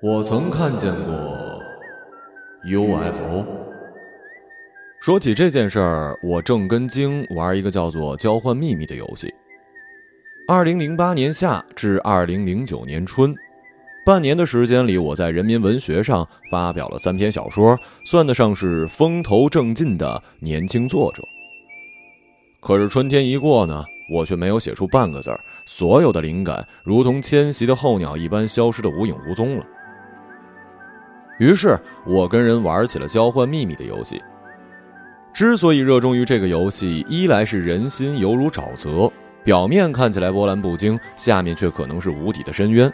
我曾看见过 UFO。说起这件事儿，我正跟京玩一个叫做《交换秘密》的游戏。二零零八年夏至二零零九年春，半年的时间里，我在人民文学上发表了三篇小说，算得上是风头正劲的年轻作者。可是春天一过呢，我却没有写出半个字儿，所有的灵感如同迁徙的候鸟一般，消失的无影无踪了。于是我跟人玩起了交换秘密的游戏。之所以热衷于这个游戏，一来是人心犹如沼泽，表面看起来波澜不惊，下面却可能是无底的深渊；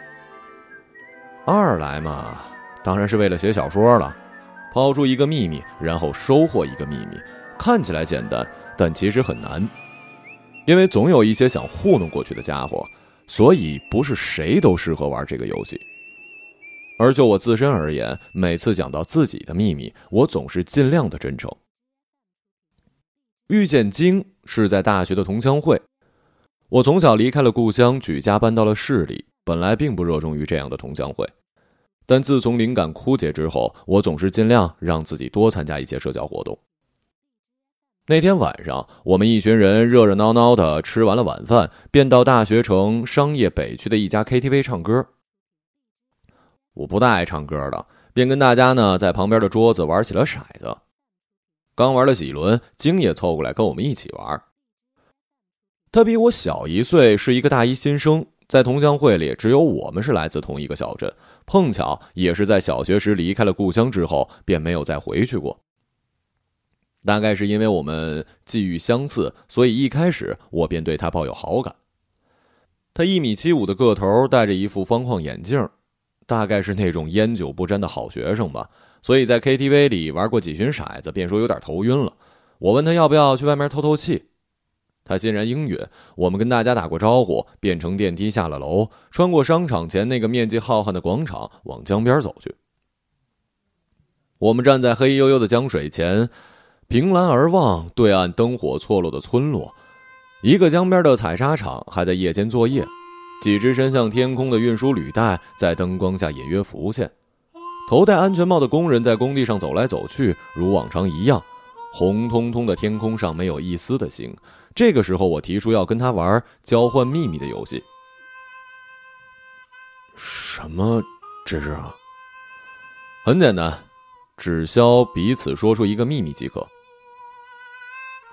二来嘛，当然是为了写小说了，抛出一个秘密，然后收获一个秘密，看起来简单，但其实很难，因为总有一些想糊弄过去的家伙，所以不是谁都适合玩这个游戏。而就我自身而言，每次讲到自己的秘密，我总是尽量的真诚。遇见鲸是在大学的同乡会。我从小离开了故乡，举家搬到了市里，本来并不热衷于这样的同乡会，但自从灵感枯竭之后，我总是尽量让自己多参加一些社交活动。那天晚上，我们一群人热热闹闹的吃完了晚饭，便到大学城商业北区的一家 KTV 唱歌。我不大爱唱歌的，便跟大家呢在旁边的桌子玩起了骰子。刚玩了几轮，京也凑过来跟我们一起玩。他比我小一岁，是一个大一新生，在同乡会里只有我们是来自同一个小镇。碰巧也是在小学时离开了故乡之后，便没有再回去过。大概是因为我们际遇相似，所以一开始我便对他抱有好感。他一米七五的个头，戴着一副方框眼镜。大概是那种烟酒不沾的好学生吧，所以在 KTV 里玩过几巡骰子，便说有点头晕了。我问他要不要去外面透透气，他欣然应允。我们跟大家打过招呼，便乘电梯下了楼，穿过商场前那个面积浩瀚的广场，往江边走去。我们站在黑黝黝的江水前，凭栏而望，对岸灯火错落的村落，一个江边的采砂厂还在夜间作业。几只伸向天空的运输履带在灯光下隐约浮现，头戴安全帽的工人在工地上走来走去，如往常一样。红彤彤的天空上没有一丝的星。这个时候，我提出要跟他玩交换秘密的游戏。什么？这是？很简单，只消彼此说出一个秘密即可。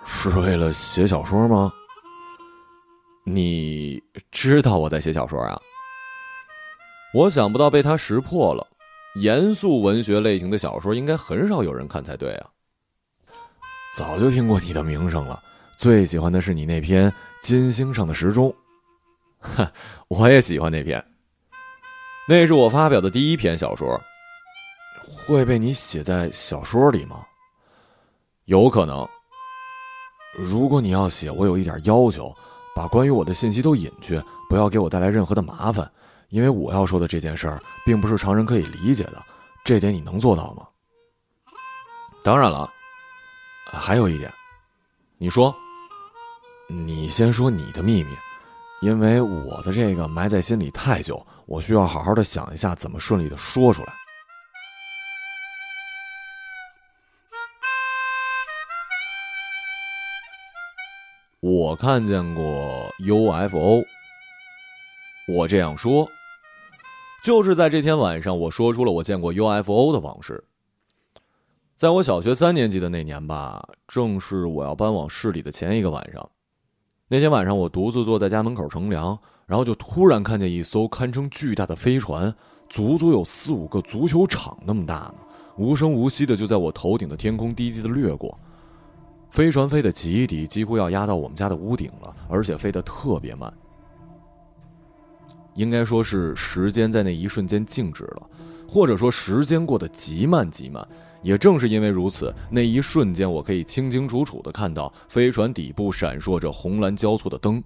是为了写小说吗？你知道我在写小说啊？我想不到被他识破了。严肃文学类型的小说应该很少有人看才对啊。早就听过你的名声了，最喜欢的是你那篇《金星上的时钟》。哈，我也喜欢那篇。那是我发表的第一篇小说。会被你写在小说里吗？有可能。如果你要写，我有一点要求。把关于我的信息都隐去，不要给我带来任何的麻烦，因为我要说的这件事儿并不是常人可以理解的，这点你能做到吗？当然了，还有一点，你说，你先说你的秘密，因为我的这个埋在心里太久，我需要好好的想一下怎么顺利的说出来。我看见过 UFO。我这样说，就是在这天晚上，我说出了我见过 UFO 的往事。在我小学三年级的那年吧，正是我要搬往市里的前一个晚上。那天晚上，我独自坐在家门口乘凉，然后就突然看见一艘堪称巨大的飞船，足足有四五个足球场那么大呢，无声无息的就在我头顶的天空低低的掠过。飞船飞得极低，几乎要压到我们家的屋顶了，而且飞得特别慢。应该说是时间在那一瞬间静止了，或者说时间过得极慢极慢。也正是因为如此，那一瞬间我可以清清楚楚的看到飞船底部闪烁着红蓝交错的灯，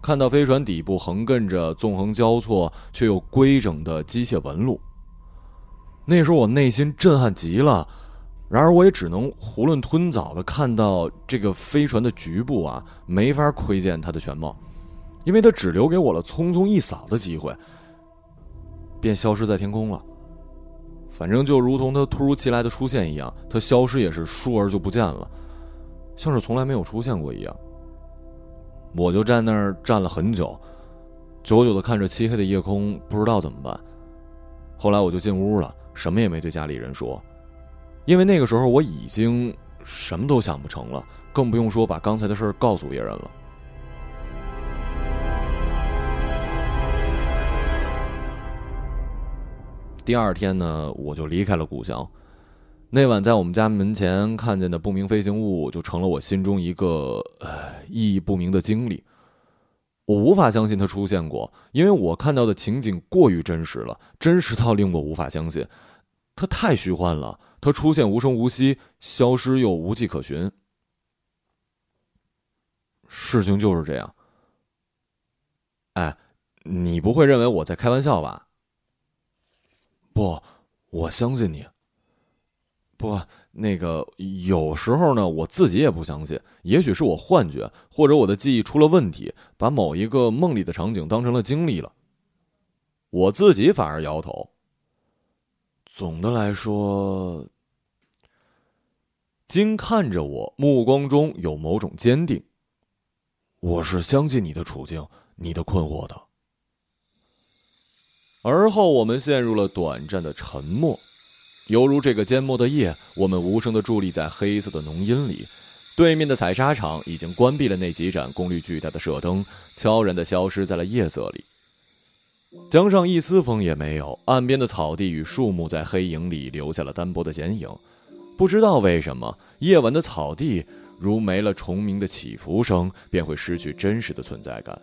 看到飞船底部横亘着纵横交错却又规整的机械纹路。那时候我内心震撼极了。然而，我也只能囫囵吞枣的看到这个飞船的局部啊，没法窥见它的全貌，因为它只留给我了匆匆一扫的机会。便消失在天空了。反正就如同他突如其来的出现一样，他消失也是倏而就不见了，像是从来没有出现过一样。我就站那儿站了很久，久久的看着漆黑的夜空，不知道怎么办。后来我就进屋了，什么也没对家里人说，因为那个时候我已经什么都想不成了，更不用说把刚才的事儿告诉别人了。第二天呢，我就离开了故乡。那晚在我们家门前看见的不明飞行物，就成了我心中一个呃意义不明的经历。我无法相信它出现过，因为我看到的情景过于真实了，真实到令我无法相信。它太虚幻了，它出现无声无息，消失又无迹可寻。事情就是这样。哎，你不会认为我在开玩笑吧？不，我相信你。不，那个有时候呢，我自己也不相信，也许是我幻觉，或者我的记忆出了问题，把某一个梦里的场景当成了经历了。我自己反而摇头。总的来说，金看着我，目光中有某种坚定。我是相信你的处境，你的困惑的。而后，我们陷入了短暂的沉默。犹如这个缄默的夜，我们无声的伫立在黑色的浓荫里。对面的采砂场已经关闭了那几盏功率巨大的射灯，悄然的消失在了夜色里。江上一丝风也没有，岸边的草地与树木在黑影里留下了单薄的剪影。不知道为什么，夜晚的草地如没了虫鸣的起伏声，便会失去真实的存在感。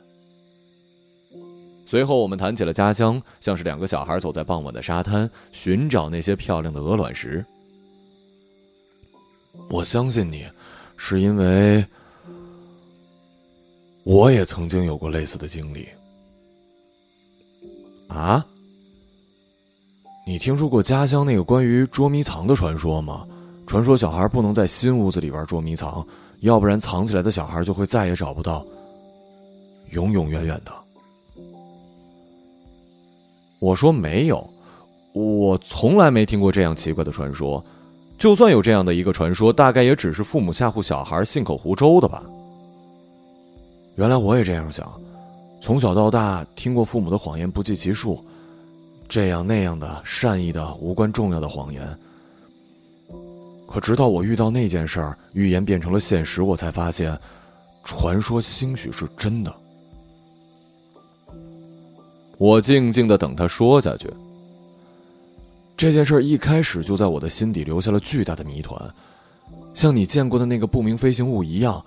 随后，我们谈起了家乡，像是两个小孩走在傍晚的沙滩，寻找那些漂亮的鹅卵石。我相信你，是因为我也曾经有过类似的经历。啊？你听说过家乡那个关于捉迷藏的传说吗？传说小孩不能在新屋子里边捉迷藏，要不然藏起来的小孩就会再也找不到，永永远远的。我说没有，我从来没听过这样奇怪的传说。就算有这样的一个传说，大概也只是父母吓唬小孩信口胡诌的吧。原来我也这样想，从小到大听过父母的谎言不计其数，这样那样的善意的无关重要的谎言。可直到我遇到那件事儿，预言变成了现实，我才发现，传说兴许是真的。我静静的等他说下去。这件事一开始就在我的心底留下了巨大的谜团，像你见过的那个不明飞行物一样，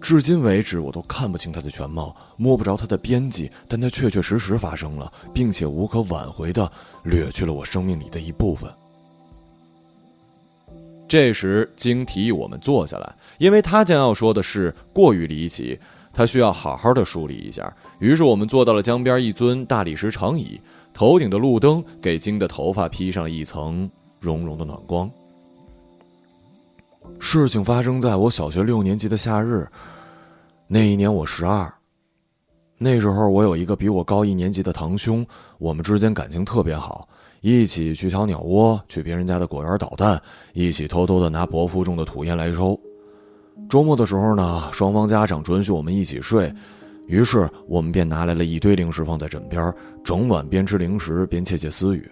至今为止我都看不清它的全貌，摸不着它的边际，但它确确实实发生了，并且无可挽回的掠去了我生命里的一部分。这时，经提议我们坐下来，因为他将要说的事过于离奇。他需要好好的梳理一下，于是我们坐到了江边一尊大理石长椅，头顶的路灯给金的头发披上了一层融融的暖光。事情发生在我小学六年级的夏日，那一年我十二，那时候我有一个比我高一年级的堂兄，我们之间感情特别好，一起去掏鸟窝，去别人家的果园捣蛋，一起偷偷的拿伯父种的土烟来抽。周末的时候呢，双方家长准许我们一起睡，于是我们便拿来了一堆零食放在枕边，整晚边吃零食边窃窃私语。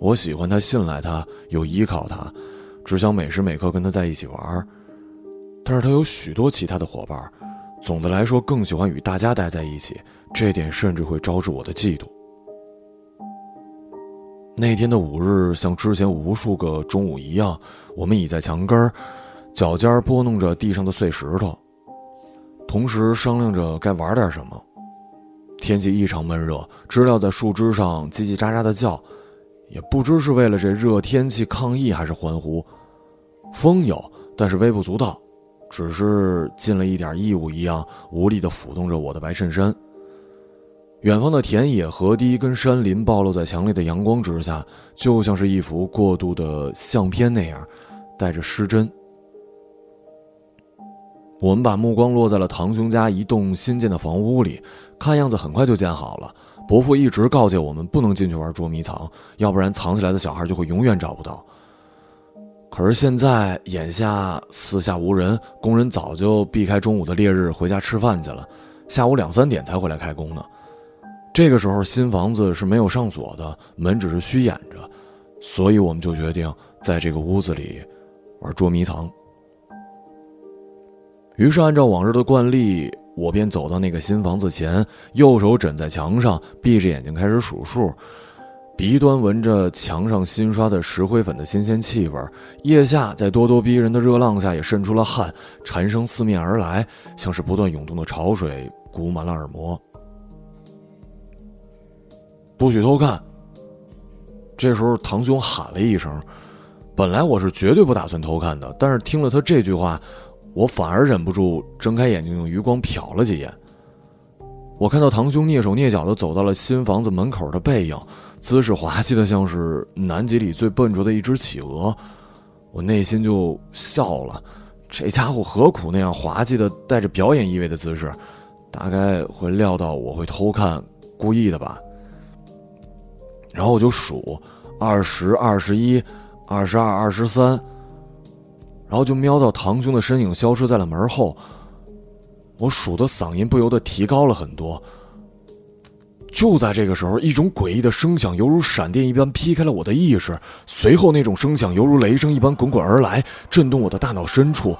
我喜欢他，信赖他，又依靠他，只想每时每刻跟他在一起玩。但是他有许多其他的伙伴，总的来说更喜欢与大家待在一起，这点甚至会招致我的嫉妒。那天的五日像之前无数个中午一样，我们倚在墙根儿。脚尖拨弄着地上的碎石头，同时商量着该玩点什么。天气异常闷热，知了在树枝上叽叽喳喳的叫，也不知是为了这热天气抗议还是欢呼。风有，但是微不足道，只是尽了一点义务一样，无力的抚动着我的白衬衫。远方的田野、河堤跟山林暴露在强烈的阳光之下，就像是一幅过度的相片那样，带着失真。我们把目光落在了堂兄家一栋新建的房屋里，看样子很快就建好了。伯父一直告诫我们不能进去玩捉迷藏，要不然藏起来的小孩就会永远找不到。可是现在眼下四下无人，工人早就避开中午的烈日回家吃饭去了，下午两三点才回来开工呢。这个时候新房子是没有上锁的，门只是虚掩着，所以我们就决定在这个屋子里玩捉迷藏。于是按照往日的惯例，我便走到那个新房子前，右手枕在墙上，闭着眼睛开始数数。鼻端闻着墙上新刷的石灰粉的新鲜气味，腋下在咄咄逼人的热浪下也渗出了汗，蝉声四面而来，像是不断涌动的潮水，鼓满了耳膜。不许偷看！这时候堂兄喊了一声，本来我是绝对不打算偷看的，但是听了他这句话，我反而忍不住睁开眼睛，用余光瞟了几眼。我看到堂兄蹑手蹑脚的走到了新房子门口的背影。姿势滑稽的像是南极里最笨拙的一只企鹅，我内心就笑了。这家伙何苦那样滑稽的带着表演意味的姿势？大概会料到我会偷看，故意的吧。然后我就数，二十二十一，二十二二十三，然后就瞄到堂兄的身影消失在了门后。我数的嗓音不由得提高了很多。就在这个时候，一种诡异的声响犹如闪电一般劈开了我的意识，随后那种声响犹如雷声一般滚滚而来，震动我的大脑深处。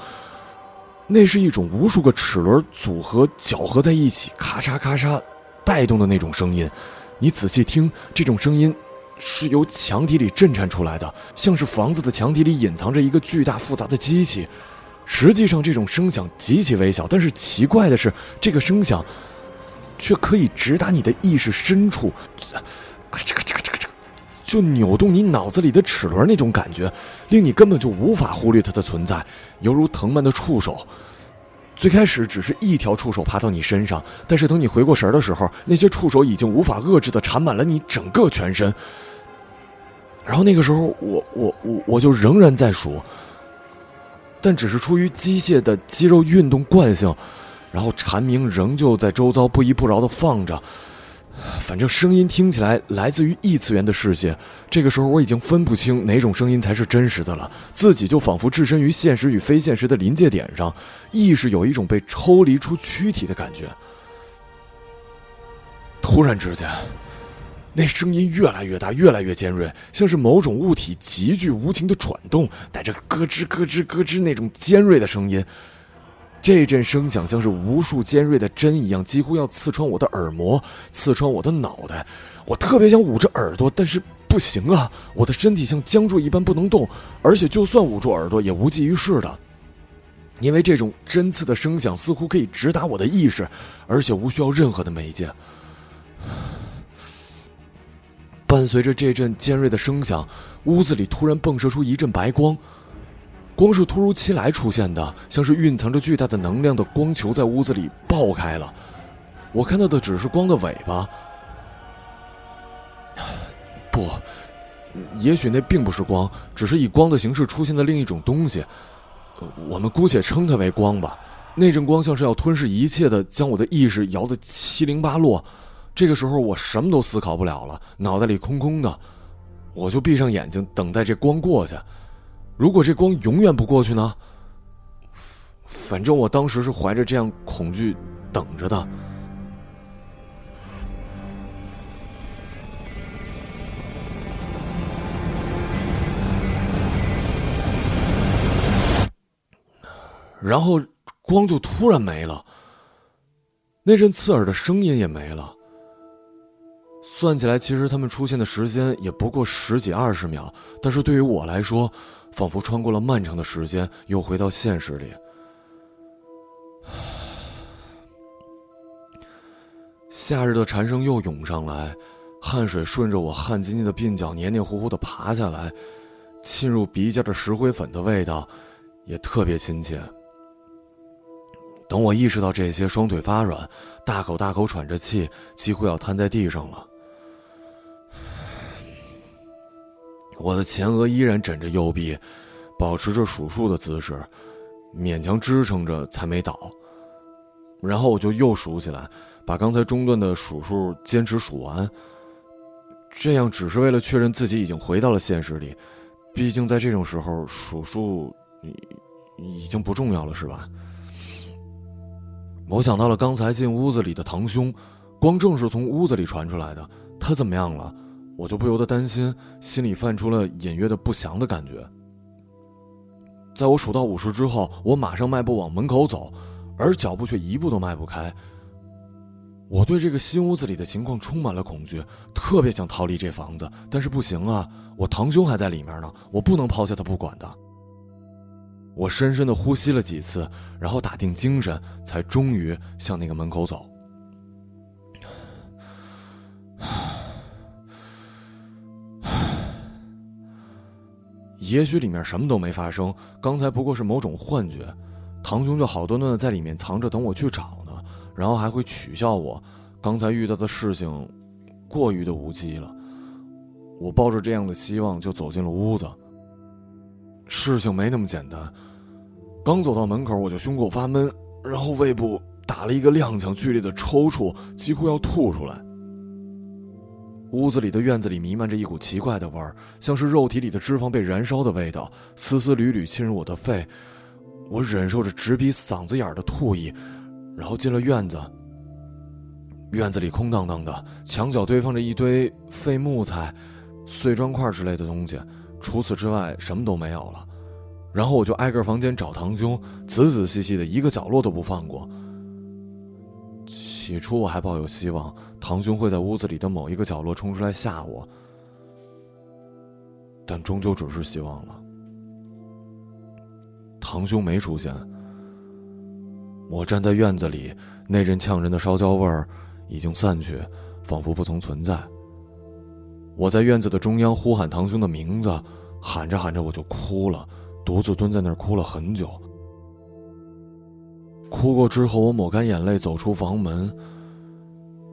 那是一种无数个齿轮组合搅合在一起，咔嚓咔嚓带动的那种声音。你仔细听，这种声音是由墙体里震颤出来的，像是房子的墙体里隐藏着一个巨大复杂的机器。实际上，这种声响极其微小，但是奇怪的是，这个声响。却可以直达你的意识深处，咔嚓咔嚓咔嚓咔嚓，就扭动你脑子里的齿轮那种感觉，令你根本就无法忽略它的存在，犹如藤蔓的触手。最开始只是一条触手爬到你身上，但是等你回过神的时候，那些触手已经无法遏制的缠满了你整个全身。然后那个时候，我我我我就仍然在数，但只是出于机械的肌肉运动惯性。然后蝉鸣仍旧在周遭不依不饶的放着，反正声音听起来来自于异次元的世界。这个时候我已经分不清哪种声音才是真实的了，自己就仿佛置身于现实与非现实的临界点上，意识有一种被抽离出躯体的感觉。突然之间，那声音越来越大，越来越尖锐，像是某种物体急剧无情的转动，带着咯吱咯吱咯吱那种尖锐的声音。这阵声响像是无数尖锐的针一样，几乎要刺穿我的耳膜，刺穿我的脑袋。我特别想捂着耳朵，但是不行啊！我的身体像僵住一般不能动，而且就算捂住耳朵也无济于事的，因为这种针刺的声响似乎可以直达我的意识，而且无需要任何的媒介。伴随着这阵尖锐的声响，屋子里突然迸射出一阵白光。光是突如其来出现的，像是蕴藏着巨大的能量的光球在屋子里爆开了。我看到的只是光的尾巴，不，也许那并不是光，只是以光的形式出现的另一种东西。我们姑且称它为光吧。那阵光像是要吞噬一切的，将我的意识摇得七零八落。这个时候我什么都思考不了了，脑袋里空空的，我就闭上眼睛等待这光过去。如果这光永远不过去呢？反正我当时是怀着这样恐惧等着的。然后光就突然没了，那阵刺耳的声音也没了。算起来，其实他们出现的时间也不过十几二十秒，但是对于我来说。仿佛穿过了漫长的时间，又回到现实里。夏日的蝉声又涌上来，汗水顺着我汗津津的鬓角黏黏糊糊的爬下来，沁入鼻尖的石灰粉的味道也特别亲切。等我意识到这些，双腿发软，大口大口喘着气，几乎要瘫在地上了。我的前额依然枕着右臂，保持着数数的姿势，勉强支撑着才没倒。然后我就又数起来，把刚才中断的数数坚持数完。这样只是为了确认自己已经回到了现实里，毕竟在这种时候数数已已经不重要了，是吧？我想到了刚才进屋子里的堂兄，光正是从屋子里传出来的，他怎么样了？我就不由得担心，心里泛出了隐约的不祥的感觉。在我数到五十之后，我马上迈步往门口走，而脚步却一步都迈不开。我对这个新屋子里的情况充满了恐惧，特别想逃离这房子，但是不行啊！我堂兄还在里面呢，我不能抛下他不管的。我深深的呼吸了几次，然后打定精神，才终于向那个门口走。也许里面什么都没发生，刚才不过是某种幻觉。堂兄就好端端的在里面藏着，等我去找呢，然后还会取笑我刚才遇到的事情过于的无稽了。我抱着这样的希望就走进了屋子。事情没那么简单，刚走到门口我就胸口发闷，然后胃部打了一个踉跄，剧烈的抽搐，几乎要吐出来。屋子里的院子里弥漫着一股奇怪的味儿，像是肉体里的脂肪被燃烧的味道，丝丝缕缕侵入我的肺。我忍受着直逼嗓子眼的吐意，然后进了院子。院子里空荡荡的，墙角堆放着一堆废木材、碎砖块之类的东西，除此之外什么都没有了。然后我就挨个房间找堂兄，仔仔细细的一个角落都不放过。起初我还抱有希望。堂兄会在屋子里的某一个角落冲出来吓我，但终究只是希望了。堂兄没出现。我站在院子里，那阵呛人的烧焦味儿已经散去，仿佛不曾存在。我在院子的中央呼喊堂兄的名字，喊着喊着我就哭了，独自蹲在那儿哭了很久。哭过之后，我抹干眼泪，走出房门。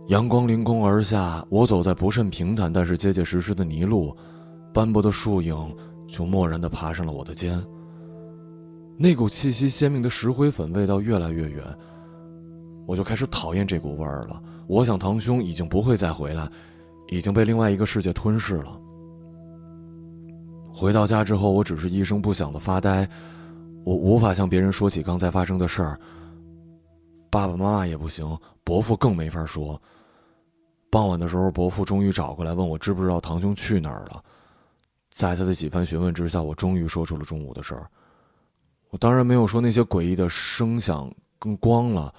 阳光凌空而下，我走在不甚平坦但是结结实实的泥路，斑驳的树影就蓦然地爬上了我的肩。那股气息鲜明的石灰粉味道越来越远，我就开始讨厌这股味儿了。我想堂兄已经不会再回来，已经被另外一个世界吞噬了。回到家之后，我只是一声不响的发呆，我无法向别人说起刚才发生的事儿。爸爸妈妈也不行，伯父更没法说。傍晚的时候，伯父终于找过来问我知不知道堂兄去哪儿了。在他的几番询问之下，我终于说出了中午的事儿。我当然没有说那些诡异的声响跟光了，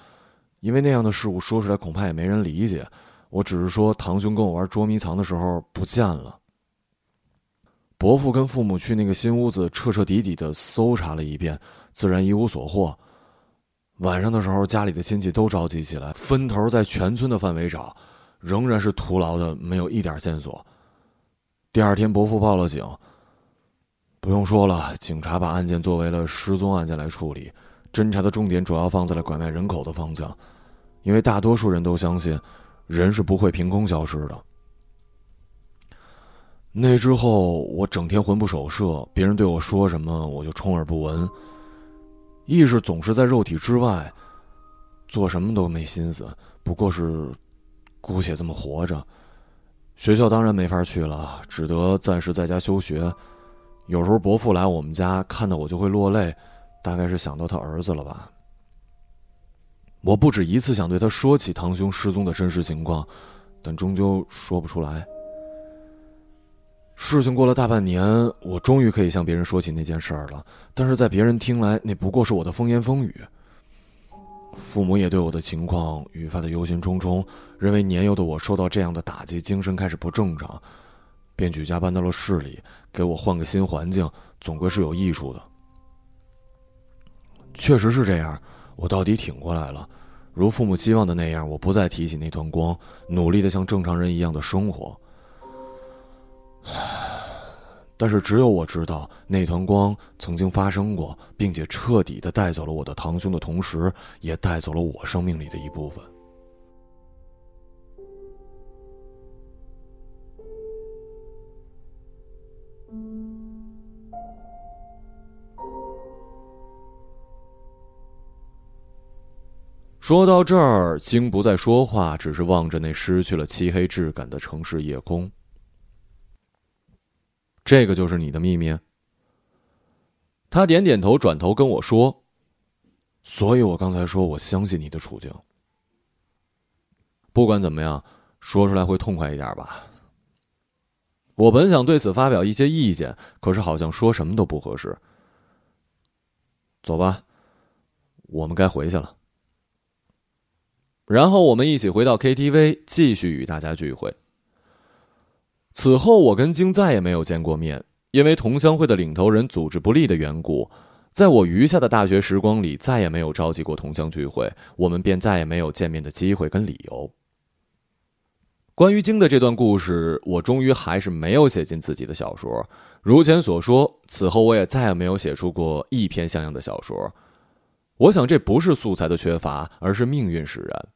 因为那样的事物说出来恐怕也没人理解。我只是说堂兄跟我玩捉迷藏的时候不见了。伯父跟父母去那个新屋子彻彻底底的搜查了一遍，自然一无所获。晚上的时候，家里的亲戚都着急起来，分头在全村的范围找。仍然是徒劳的，没有一点线索。第二天，伯父报了警。不用说了，警察把案件作为了失踪案件来处理，侦查的重点主要放在了拐卖人口的方向，因为大多数人都相信，人是不会凭空消失的。那之后，我整天魂不守舍，别人对我说什么，我就充耳不闻。意识总是在肉体之外，做什么都没心思，不过是。姑且这么活着，学校当然没法去了，只得暂时在家休学。有时候伯父来我们家，看到我就会落泪，大概是想到他儿子了吧。我不止一次想对他说起堂兄失踪的真实情况，但终究说不出来。事情过了大半年，我终于可以向别人说起那件事儿了，但是在别人听来，那不过是我的风言风语。父母也对我的情况愈发的忧心忡忡，认为年幼的我受到这样的打击，精神开始不正常，便举家搬到了市里，给我换个新环境，总归是有益处的。确实是这样，我到底挺过来了，如父母期望的那样，我不再提起那团光，努力的像正常人一样的生活。但是只有我知道，那团光曾经发生过，并且彻底的带走了我的堂兄的同时，也带走了我生命里的一部分。说到这儿，金不再说话，只是望着那失去了漆黑质感的城市夜空。这个就是你的秘密。他点点头，转头跟我说：“所以我刚才说我相信你的处境。不管怎么样，说出来会痛快一点吧。”我本想对此发表一些意见，可是好像说什么都不合适。走吧，我们该回去了。然后我们一起回到 KTV，继续与大家聚会。此后，我跟京再也没有见过面。因为同乡会的领头人组织不力的缘故，在我余下的大学时光里，再也没有召集过同乡聚会，我们便再也没有见面的机会跟理由。关于鲸的这段故事，我终于还是没有写进自己的小说。如前所说，此后我也再也没有写出过一篇像样的小说。我想，这不是素材的缺乏，而是命运使然。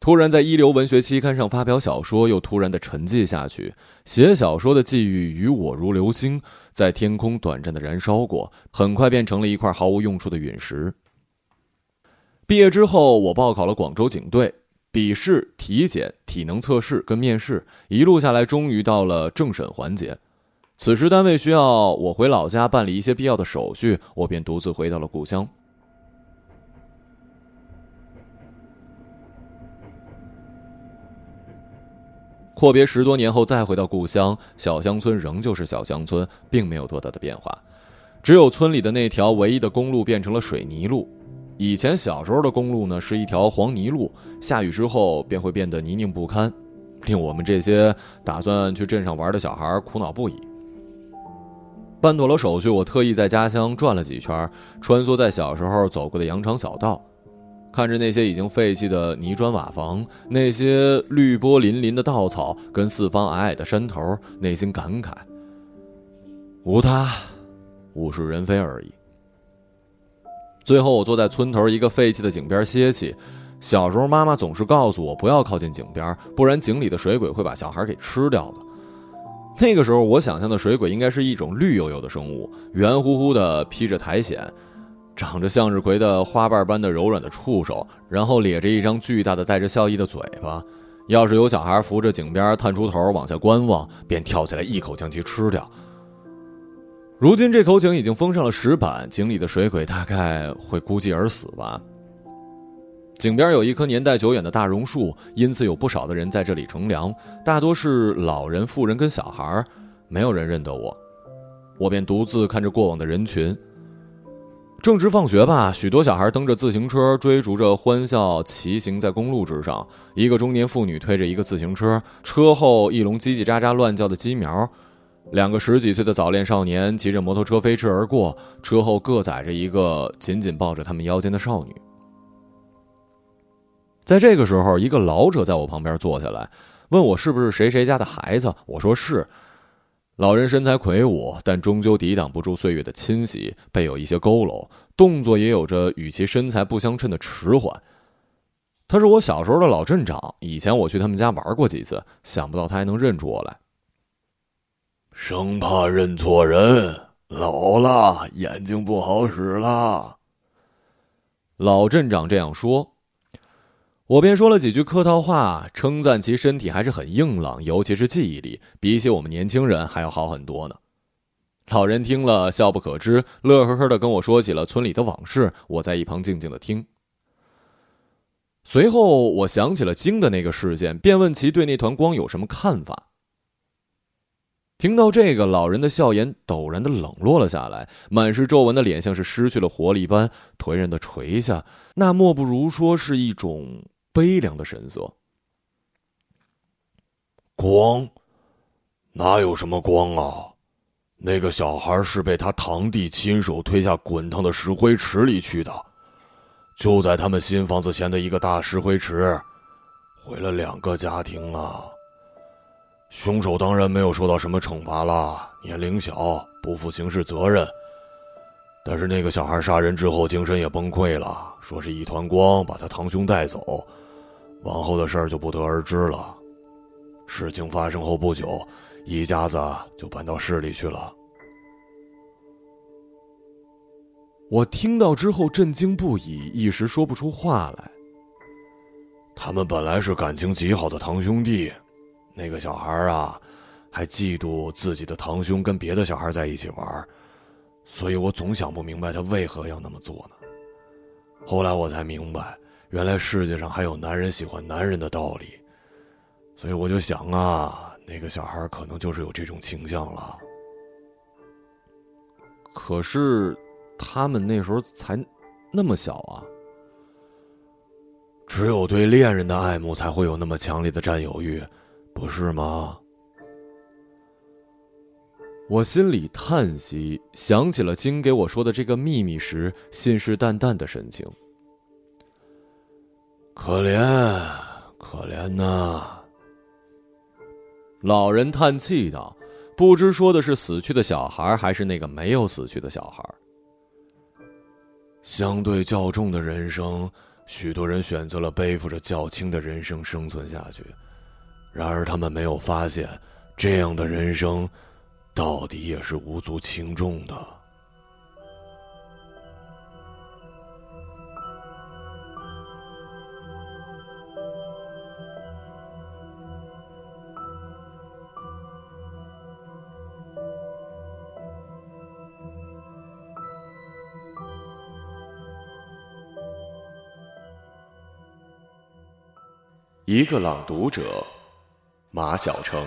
突然在一流文学期刊上发表小说，又突然的沉寂下去。写小说的际遇与我如流星，在天空短暂的燃烧过，很快变成了一块毫无用处的陨石。毕业之后，我报考了广州警队，笔试、体检、体能测试跟面试，一路下来，终于到了政审环节。此时单位需要我回老家办理一些必要的手续，我便独自回到了故乡。阔别十多年后再回到故乡，小乡村仍旧是小乡村，并没有多大的变化，只有村里的那条唯一的公路变成了水泥路。以前小时候的公路呢，是一条黄泥路，下雨之后便会变得泥泞不堪，令我们这些打算去镇上玩的小孩苦恼不已。办妥了手续，我特意在家乡转了几圈，穿梭在小时候走过的羊肠小道。看着那些已经废弃的泥砖瓦房，那些绿波粼粼的稻草跟四方矮矮的山头，内心感慨：无他，物是人非而已。最后，我坐在村头一个废弃的井边歇息。小时候，妈妈总是告诉我不要靠近井边，不然井里的水鬼会把小孩给吃掉的。那个时候，我想象的水鬼应该是一种绿油油的生物，圆乎乎的，披着苔藓。长着向日葵的花瓣般的柔软的触手，然后咧着一张巨大的带着笑意的嘴巴。要是有小孩扶着井边探出头往下观望，便跳起来一口将其吃掉。如今这口井已经封上了石板，井里的水鬼大概会孤寂而死吧。井边有一棵年代久远的大榕树，因此有不少的人在这里乘凉，大多是老人、妇人跟小孩，没有人认得我。我便独自看着过往的人群。正值放学吧，许多小孩蹬着自行车，追逐着欢笑，骑行在公路之上。一个中年妇女推着一个自行车，车后一笼叽叽喳喳乱叫的鸡苗。两个十几岁的早恋少年骑着摩托车飞驰而过，车后各载着一个紧紧抱着他们腰间的少女。在这个时候，一个老者在我旁边坐下来，问我是不是谁谁家的孩子。我说是。老人身材魁梧，但终究抵挡不住岁月的侵袭，背有一些佝偻，动作也有着与其身材不相称的迟缓。他是我小时候的老镇长，以前我去他们家玩过几次，想不到他还能认出我来。生怕认错人，老了眼睛不好使了。老镇长这样说。我便说了几句客套话，称赞其身体还是很硬朗，尤其是记忆力，比起我们年轻人还要好很多呢。老人听了笑不可支，乐呵呵的跟我说起了村里的往事。我在一旁静静的听。随后我想起了鲸的那个事件，便问其对那团光有什么看法。听到这个，老人的笑颜陡然的冷落了下来，满是皱纹的脸像是失去了活力般颓然的垂下，那莫不如说是一种。悲凉的神色。光，哪有什么光啊？那个小孩是被他堂弟亲手推下滚烫的石灰池里去的，就在他们新房子前的一个大石灰池，毁了两个家庭啊。凶手当然没有受到什么惩罚了，年龄小，不负刑事责任。但是那个小孩杀人之后精神也崩溃了，说是一团光把他堂兄带走。往后的事儿就不得而知了。事情发生后不久，一家子就搬到市里去了。我听到之后震惊不已，一时说不出话来。他们本来是感情极好的堂兄弟，那个小孩啊，还嫉妒自己的堂兄跟别的小孩在一起玩，所以我总想不明白他为何要那么做呢。后来我才明白，原来世界上还有男人喜欢男人的道理，所以我就想啊，那个小孩可能就是有这种倾向了。可是，他们那时候才那么小啊。只有对恋人的爱慕才会有那么强烈的占有欲，不是吗？我心里叹息，想起了金给我说的这个秘密时信誓旦旦的神情。可怜，可怜呐！老人叹气道，不知说的是死去的小孩，还是那个没有死去的小孩。相对较重的人生。许多人选择了背负着较轻的人生生存下去，然而他们没有发现，这样的人生，到底也是无足轻重的。个朗读者，马晓成。